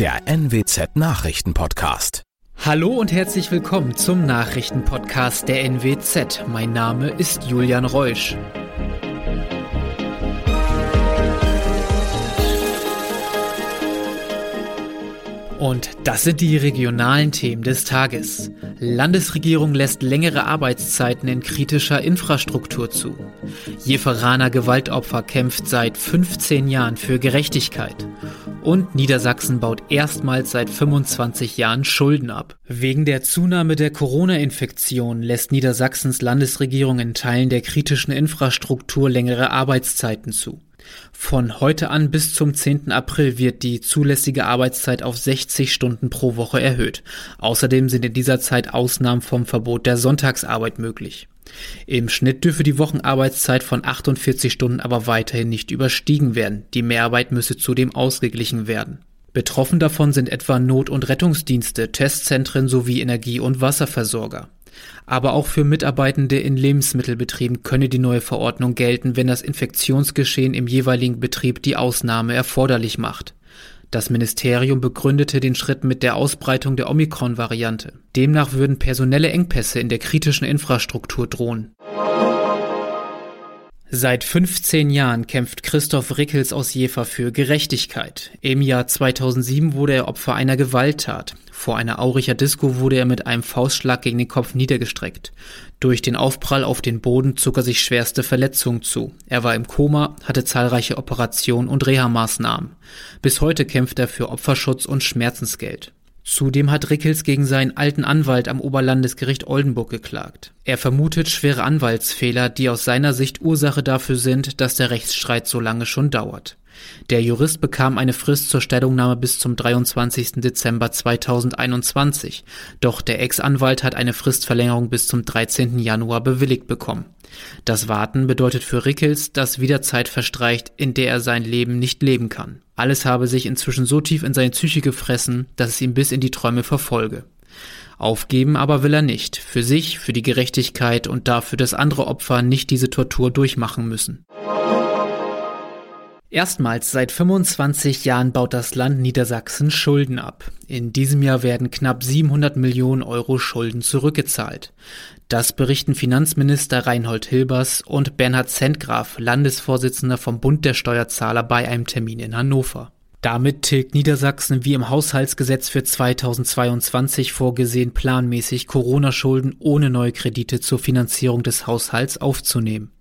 der NWZ Nachrichtenpodcast. Hallo und herzlich willkommen zum Nachrichtenpodcast der NWZ. Mein Name ist Julian Reusch. Und das sind die regionalen Themen des Tages. Landesregierung lässt längere Arbeitszeiten in kritischer Infrastruktur zu. Jeferaner Gewaltopfer kämpft seit 15 Jahren für Gerechtigkeit. Und Niedersachsen baut erstmals seit 25 Jahren Schulden ab. Wegen der Zunahme der Corona-Infektion lässt Niedersachsens Landesregierung in Teilen der kritischen Infrastruktur längere Arbeitszeiten zu. Von heute an bis zum 10. April wird die zulässige Arbeitszeit auf 60 Stunden pro Woche erhöht. Außerdem sind in dieser Zeit Ausnahmen vom Verbot der Sonntagsarbeit möglich. Im Schnitt dürfe die Wochenarbeitszeit von 48 Stunden aber weiterhin nicht überstiegen werden. Die Mehrarbeit müsse zudem ausgeglichen werden. Betroffen davon sind etwa Not- und Rettungsdienste, Testzentren sowie Energie- und Wasserversorger. Aber auch für Mitarbeitende in Lebensmittelbetrieben könne die neue Verordnung gelten, wenn das Infektionsgeschehen im jeweiligen Betrieb die Ausnahme erforderlich macht. Das Ministerium begründete den Schritt mit der Ausbreitung der Omikron-Variante. Demnach würden personelle Engpässe in der kritischen Infrastruktur drohen. Seit 15 Jahren kämpft Christoph Rickels aus Jever für Gerechtigkeit. Im Jahr 2007 wurde er Opfer einer Gewalttat. Vor einer Auricher Disco wurde er mit einem Faustschlag gegen den Kopf niedergestreckt. Durch den Aufprall auf den Boden zog er sich schwerste Verletzungen zu. Er war im Koma, hatte zahlreiche Operationen und Reha-Maßnahmen. Bis heute kämpft er für Opferschutz und Schmerzensgeld. Zudem hat Rickels gegen seinen alten Anwalt am Oberlandesgericht Oldenburg geklagt. Er vermutet schwere Anwaltsfehler, die aus seiner Sicht Ursache dafür sind, dass der Rechtsstreit so lange schon dauert. Der Jurist bekam eine Frist zur Stellungnahme bis zum 23. Dezember 2021, doch der Ex-Anwalt hat eine Fristverlängerung bis zum 13. Januar bewilligt bekommen. Das Warten bedeutet für Rickels, dass wieder Zeit verstreicht, in der er sein Leben nicht leben kann. Alles habe sich inzwischen so tief in seine Psyche gefressen, dass es ihn bis in die Träume verfolge. Aufgeben aber will er nicht, für sich, für die Gerechtigkeit und dafür, dass andere Opfer nicht diese Tortur durchmachen müssen. Erstmals seit 25 Jahren baut das Land Niedersachsen Schulden ab. In diesem Jahr werden knapp 700 Millionen Euro Schulden zurückgezahlt. Das berichten Finanzminister Reinhold Hilbers und Bernhard Zentgraf, Landesvorsitzender vom Bund der Steuerzahler bei einem Termin in Hannover. Damit tilgt Niedersachsen wie im Haushaltsgesetz für 2022 vorgesehen planmäßig Corona-Schulden ohne neue Kredite zur Finanzierung des Haushalts aufzunehmen.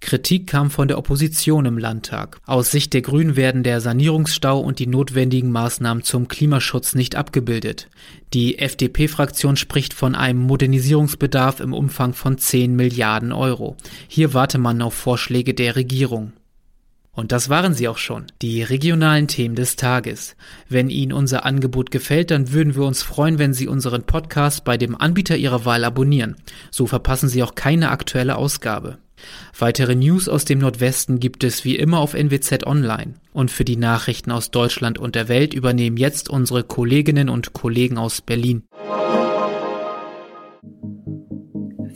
Kritik kam von der Opposition im Landtag. Aus Sicht der Grünen werden der Sanierungsstau und die notwendigen Maßnahmen zum Klimaschutz nicht abgebildet. Die FDP-Fraktion spricht von einem Modernisierungsbedarf im Umfang von 10 Milliarden Euro. Hier warte man auf Vorschläge der Regierung. Und das waren sie auch schon, die regionalen Themen des Tages. Wenn Ihnen unser Angebot gefällt, dann würden wir uns freuen, wenn Sie unseren Podcast bei dem Anbieter Ihrer Wahl abonnieren. So verpassen Sie auch keine aktuelle Ausgabe. Weitere News aus dem Nordwesten gibt es wie immer auf NWZ Online. Und für die Nachrichten aus Deutschland und der Welt übernehmen jetzt unsere Kolleginnen und Kollegen aus Berlin.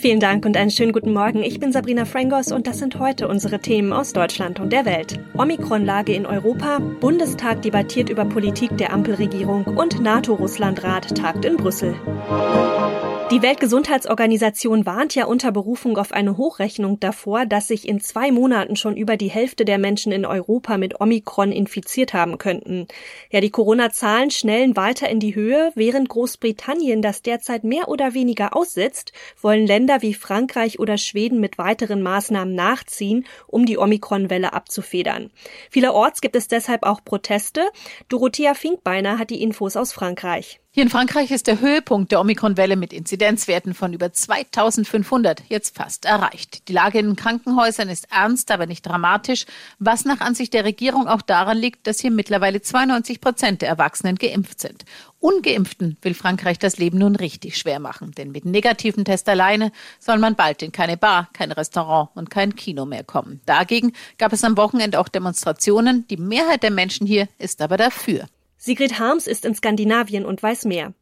Vielen Dank und einen schönen guten Morgen. Ich bin Sabrina Frangos und das sind heute unsere Themen aus Deutschland und der Welt. Omikron-Lage in Europa, Bundestag debattiert über Politik der Ampelregierung und NATO-Russland-Rat tagt in Brüssel. Die Weltgesundheitsorganisation warnt ja unter Berufung auf eine Hochrechnung davor, dass sich in zwei Monaten schon über die Hälfte der Menschen in Europa mit Omikron infiziert haben könnten. Ja, die Corona-Zahlen schnellen weiter in die Höhe. Während Großbritannien das derzeit mehr oder weniger aussetzt, wollen Länder wie Frankreich oder Schweden mit weiteren Maßnahmen nachziehen, um die Omikron-Welle abzufedern. Vielerorts gibt es deshalb auch Proteste. Dorothea Finkbeiner hat die Infos aus Frankreich. Hier in Frankreich ist der Höhepunkt der Omikron-Welle mit Inzidenzwerten von über 2500 jetzt fast erreicht. Die Lage in den Krankenhäusern ist ernst, aber nicht dramatisch, was nach Ansicht der Regierung auch daran liegt, dass hier mittlerweile 92 Prozent der Erwachsenen geimpft sind. Ungeimpften will Frankreich das Leben nun richtig schwer machen, denn mit negativen Test alleine soll man bald in keine Bar, kein Restaurant und kein Kino mehr kommen. Dagegen gab es am Wochenende auch Demonstrationen. Die Mehrheit der Menschen hier ist aber dafür. Sigrid Harms ist in Skandinavien und weiß mehr.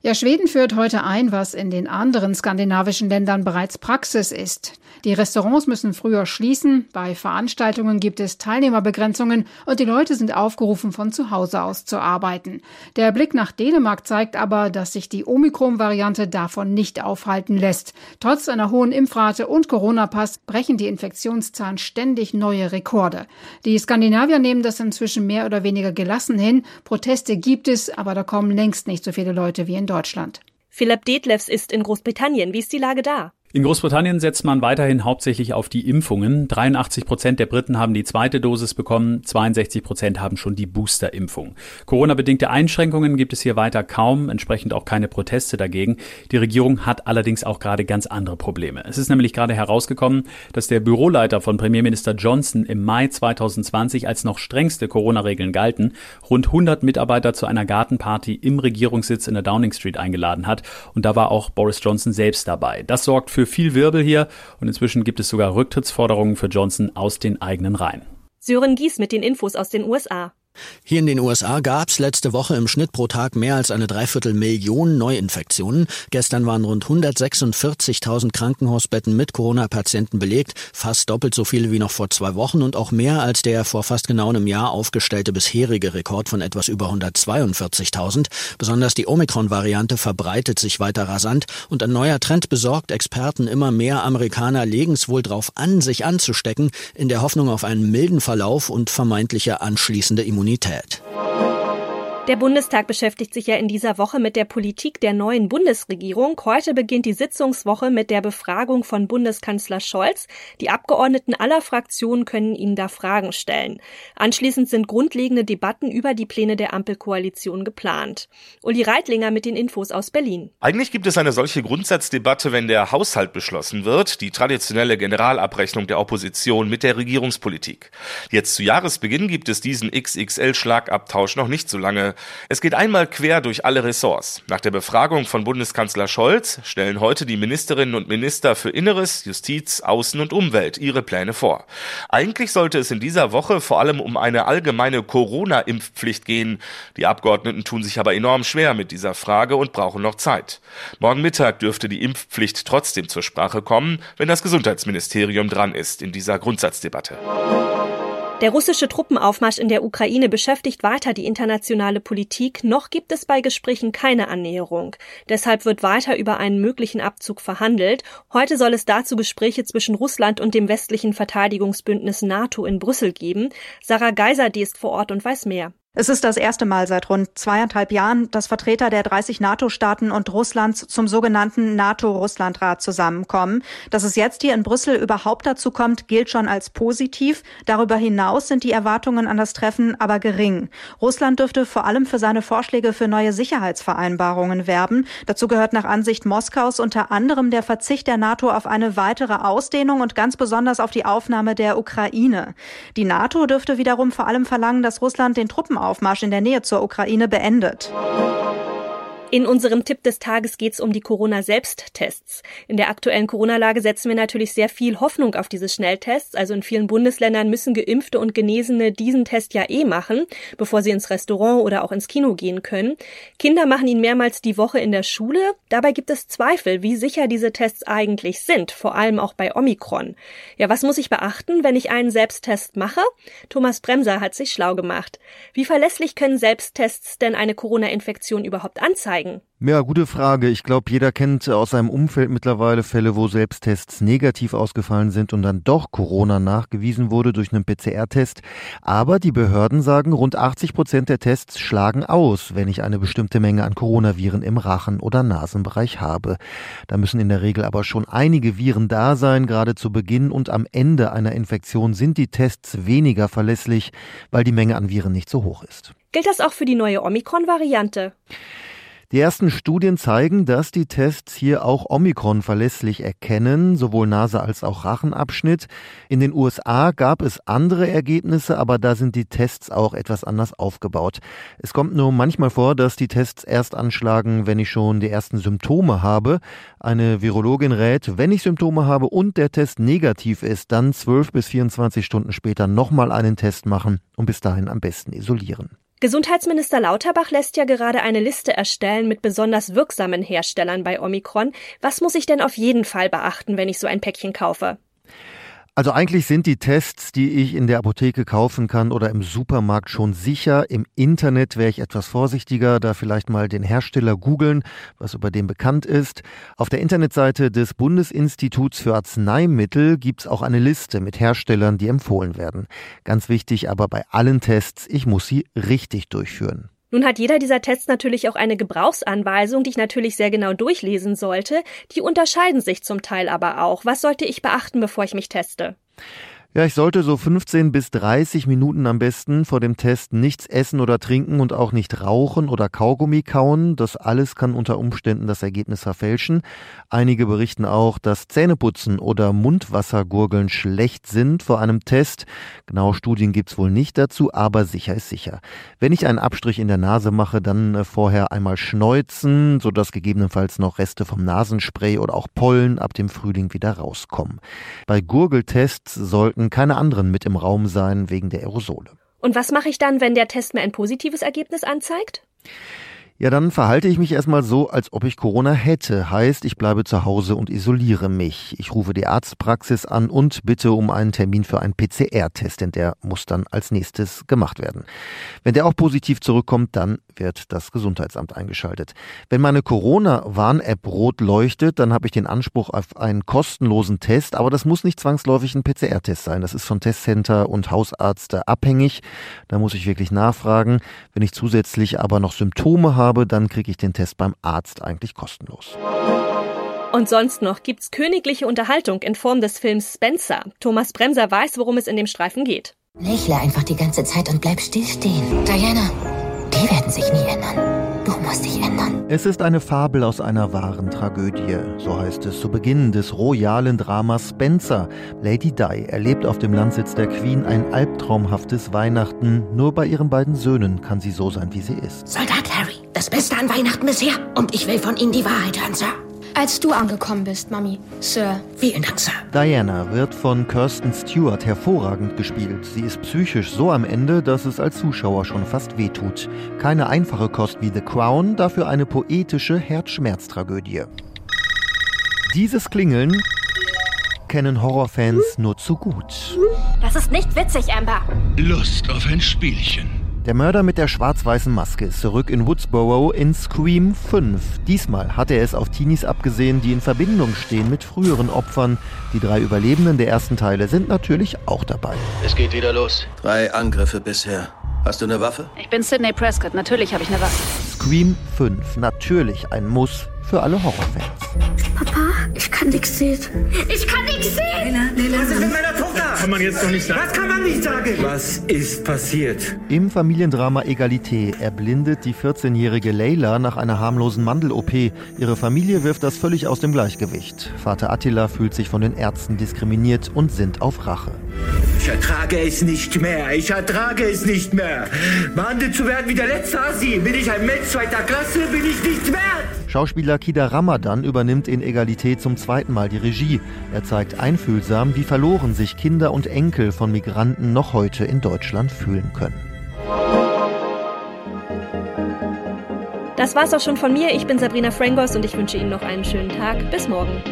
Ja, Schweden führt heute ein, was in den anderen skandinavischen Ländern bereits Praxis ist. Die Restaurants müssen früher schließen, bei Veranstaltungen gibt es Teilnehmerbegrenzungen und die Leute sind aufgerufen, von zu Hause aus zu arbeiten. Der Blick nach Dänemark zeigt aber, dass sich die Omikron-Variante davon nicht aufhalten lässt. Trotz einer hohen Impfrate und Corona-Pass brechen die Infektionszahlen ständig neue Rekorde. Die Skandinavier nehmen das inzwischen mehr oder weniger gelassen hin. Proteste gibt es, aber da kommen längst nicht so viele Leute wie in Deutschland. Philipp Detlefs ist in Großbritannien. Wie ist die Lage da? In Großbritannien setzt man weiterhin hauptsächlich auf die Impfungen. 83 Prozent der Briten haben die zweite Dosis bekommen, 62 Prozent haben schon die Boosterimpfung. Corona-bedingte Einschränkungen gibt es hier weiter kaum, entsprechend auch keine Proteste dagegen. Die Regierung hat allerdings auch gerade ganz andere Probleme. Es ist nämlich gerade herausgekommen, dass der Büroleiter von Premierminister Johnson im Mai 2020 als noch strengste Corona-Regeln galten, rund 100 Mitarbeiter zu einer Gartenparty im Regierungssitz in der Downing Street eingeladen hat. Und da war auch Boris Johnson selbst dabei. Das sorgt für viel Wirbel hier und inzwischen gibt es sogar Rücktrittsforderungen für Johnson aus den eigenen Reihen. Sören Gies mit den Infos aus den USA. Hier in den USA gab es letzte Woche im Schnitt pro Tag mehr als eine Dreiviertelmillion Neuinfektionen. Gestern waren rund 146.000 Krankenhausbetten mit Corona-Patienten belegt, fast doppelt so viele wie noch vor zwei Wochen und auch mehr als der vor fast genau einem Jahr aufgestellte bisherige Rekord von etwas über 142.000. Besonders die Omikron-Variante verbreitet sich weiter rasant und ein neuer Trend besorgt Experten immer mehr Amerikaner legen es wohl drauf an, sich anzustecken, in der Hoffnung auf einen milden Verlauf und vermeintliche anschließende Immunität. Immunität. Der Bundestag beschäftigt sich ja in dieser Woche mit der Politik der neuen Bundesregierung. Heute beginnt die Sitzungswoche mit der Befragung von Bundeskanzler Scholz. Die Abgeordneten aller Fraktionen können ihm da Fragen stellen. Anschließend sind grundlegende Debatten über die Pläne der Ampelkoalition geplant. Uli Reitlinger mit den Infos aus Berlin. Eigentlich gibt es eine solche Grundsatzdebatte, wenn der Haushalt beschlossen wird, die traditionelle Generalabrechnung der Opposition mit der Regierungspolitik. Jetzt zu Jahresbeginn gibt es diesen XXL-Schlagabtausch noch nicht so lange. Es geht einmal quer durch alle Ressorts. Nach der Befragung von Bundeskanzler Scholz stellen heute die Ministerinnen und Minister für Inneres, Justiz, Außen und Umwelt ihre Pläne vor. Eigentlich sollte es in dieser Woche vor allem um eine allgemeine Corona-Impfpflicht gehen. Die Abgeordneten tun sich aber enorm schwer mit dieser Frage und brauchen noch Zeit. Morgen Mittag dürfte die Impfpflicht trotzdem zur Sprache kommen, wenn das Gesundheitsministerium dran ist in dieser Grundsatzdebatte. Der russische Truppenaufmarsch in der Ukraine beschäftigt weiter die internationale Politik. Noch gibt es bei Gesprächen keine Annäherung. Deshalb wird weiter über einen möglichen Abzug verhandelt. Heute soll es dazu Gespräche zwischen Russland und dem westlichen Verteidigungsbündnis NATO in Brüssel geben. Sarah Geiser, die ist vor Ort und weiß mehr. Es ist das erste Mal seit rund zweieinhalb Jahren, dass Vertreter der 30 NATO-Staaten und Russlands zum sogenannten NATO-Russland-Rat zusammenkommen. Dass es jetzt hier in Brüssel überhaupt dazu kommt, gilt schon als positiv. Darüber hinaus sind die Erwartungen an das Treffen aber gering. Russland dürfte vor allem für seine Vorschläge für neue Sicherheitsvereinbarungen werben. Dazu gehört nach Ansicht Moskaus unter anderem der Verzicht der NATO auf eine weitere Ausdehnung und ganz besonders auf die Aufnahme der Ukraine. Die NATO dürfte wiederum vor allem verlangen, dass Russland den Truppen Truppenaufmarsch in der Nähe zur Ukraine beendet. In unserem Tipp des Tages geht es um die Corona-Selbsttests. In der aktuellen Corona-Lage setzen wir natürlich sehr viel Hoffnung auf diese Schnelltests. Also in vielen Bundesländern müssen Geimpfte und Genesene diesen Test ja eh machen, bevor sie ins Restaurant oder auch ins Kino gehen können. Kinder machen ihn mehrmals die Woche in der Schule. Dabei gibt es Zweifel, wie sicher diese Tests eigentlich sind, vor allem auch bei Omikron. Ja, was muss ich beachten, wenn ich einen Selbsttest mache? Thomas Bremser hat sich schlau gemacht. Wie verlässlich können Selbsttests denn eine Corona-Infektion überhaupt anzeigen? Zeigen? Ja, gute Frage. Ich glaube, jeder kennt aus seinem Umfeld mittlerweile Fälle, wo Selbsttests negativ ausgefallen sind und dann doch Corona nachgewiesen wurde durch einen PCR-Test. Aber die Behörden sagen, rund 80 Prozent der Tests schlagen aus, wenn ich eine bestimmte Menge an Coronaviren im Rachen- oder Nasenbereich habe. Da müssen in der Regel aber schon einige Viren da sein. Gerade zu Beginn und am Ende einer Infektion sind die Tests weniger verlässlich, weil die Menge an Viren nicht so hoch ist. Gilt das auch für die neue Omikron-Variante? Die ersten Studien zeigen, dass die Tests hier auch Omikron verlässlich erkennen, sowohl Nase als auch Rachenabschnitt. In den USA gab es andere Ergebnisse, aber da sind die Tests auch etwas anders aufgebaut. Es kommt nur manchmal vor, dass die Tests erst anschlagen, wenn ich schon die ersten Symptome habe. Eine Virologin rät, wenn ich Symptome habe und der Test negativ ist, dann 12 bis 24 Stunden später nochmal einen Test machen und bis dahin am besten isolieren. Gesundheitsminister Lauterbach lässt ja gerade eine Liste erstellen mit besonders wirksamen Herstellern bei Omikron. Was muss ich denn auf jeden Fall beachten, wenn ich so ein Päckchen kaufe? Also eigentlich sind die Tests, die ich in der Apotheke kaufen kann oder im Supermarkt schon sicher. Im Internet wäre ich etwas vorsichtiger, da vielleicht mal den Hersteller googeln, was über den bekannt ist. Auf der Internetseite des Bundesinstituts für Arzneimittel gibt es auch eine Liste mit Herstellern, die empfohlen werden. Ganz wichtig aber bei allen Tests, ich muss sie richtig durchführen. Nun hat jeder dieser Tests natürlich auch eine Gebrauchsanweisung, die ich natürlich sehr genau durchlesen sollte. Die unterscheiden sich zum Teil aber auch. Was sollte ich beachten, bevor ich mich teste? Ja, ich sollte so 15 bis 30 Minuten am besten vor dem Test nichts essen oder trinken und auch nicht rauchen oder Kaugummi kauen. Das alles kann unter Umständen das Ergebnis verfälschen. Einige berichten auch, dass Zähneputzen oder Mundwassergurgeln schlecht sind vor einem Test. Genaue Studien gibt's wohl nicht dazu, aber sicher ist sicher. Wenn ich einen Abstrich in der Nase mache, dann äh, vorher einmal schneuzen, sodass gegebenenfalls noch Reste vom Nasenspray oder auch Pollen ab dem Frühling wieder rauskommen. Bei Gurgeltests sollten sollten keine anderen mit im Raum sein wegen der Aerosole. Und was mache ich dann, wenn der Test mir ein positives Ergebnis anzeigt? Ja, dann verhalte ich mich erstmal so, als ob ich Corona hätte. Heißt, ich bleibe zu Hause und isoliere mich. Ich rufe die Arztpraxis an und bitte um einen Termin für einen PCR-Test, denn der muss dann als nächstes gemacht werden. Wenn der auch positiv zurückkommt, dann wird das Gesundheitsamt eingeschaltet. Wenn meine Corona-Warn-App rot leuchtet, dann habe ich den Anspruch auf einen kostenlosen Test, aber das muss nicht zwangsläufig ein PCR-Test sein. Das ist von Testcenter und Hausarzt abhängig. Da muss ich wirklich nachfragen. Wenn ich zusätzlich aber noch Symptome habe, habe, dann kriege ich den Test beim Arzt eigentlich kostenlos. Und sonst noch gibt's königliche Unterhaltung in Form des Films Spencer. Thomas Bremser weiß, worum es in dem Streifen geht. Lächle einfach die ganze Zeit und bleib stillstehen. Diana, die werden sich nie ändern. Du musst dich ändern. Es ist eine Fabel aus einer wahren Tragödie. So heißt es zu Beginn des royalen Dramas Spencer. Lady Di erlebt auf dem Landsitz der Queen ein albtraumhaftes Weihnachten. Nur bei ihren beiden Söhnen kann sie so sein, wie sie ist. Soldat Harry, das Beste an Weihnachten bisher. Und ich will von Ihnen die Wahrheit hören, Sir. Als du angekommen bist, Mami. Sir. Vielen Dank, Sir. Diana wird von Kirsten Stewart hervorragend gespielt. Sie ist psychisch so am Ende, dass es als Zuschauer schon fast wehtut. Keine einfache Kost wie The Crown, dafür eine poetische Herzschmerztragödie. Dieses Klingeln kennen Horrorfans nur zu gut. Das ist nicht witzig, Amber. Lust auf ein Spielchen. Der Mörder mit der schwarz-weißen Maske ist zurück in Woodsboro in Scream 5. Diesmal hat er es auf Teenies abgesehen, die in Verbindung stehen mit früheren Opfern. Die drei Überlebenden der ersten Teile sind natürlich auch dabei. Es geht wieder los. Drei Angriffe bisher. Hast du eine Waffe? Ich bin Sidney Prescott. Natürlich habe ich eine Waffe. Scream 5. Natürlich ein Muss für alle Horrorfans. Papa, ich kann nichts sehen. Ich kann nichts sehen! Leila, Leila, Was ist mit meiner Tochter? Kann man jetzt noch nicht sagen. Was kann man nicht sagen? Was ist passiert? Im Familiendrama Egalité erblindet die 14-jährige Leila nach einer harmlosen Mandel-OP. Ihre Familie wirft das völlig aus dem Gleichgewicht. Vater Attila fühlt sich von den Ärzten diskriminiert und sind auf Rache. Ich ertrage es nicht mehr. Ich ertrage es nicht mehr. Behandelt zu werden wie der letzte Asi. Bin ich ein Mensch zweiter Klasse? Bin ich nicht wert. Schauspieler Kida Ramadan übernimmt in Egalität zum zweiten Mal die Regie. Er zeigt einfühlsam, wie verloren sich Kinder und Enkel von Migranten noch heute in Deutschland fühlen können. Das war's auch schon von mir. Ich bin Sabrina Frangos und ich wünsche Ihnen noch einen schönen Tag. Bis morgen.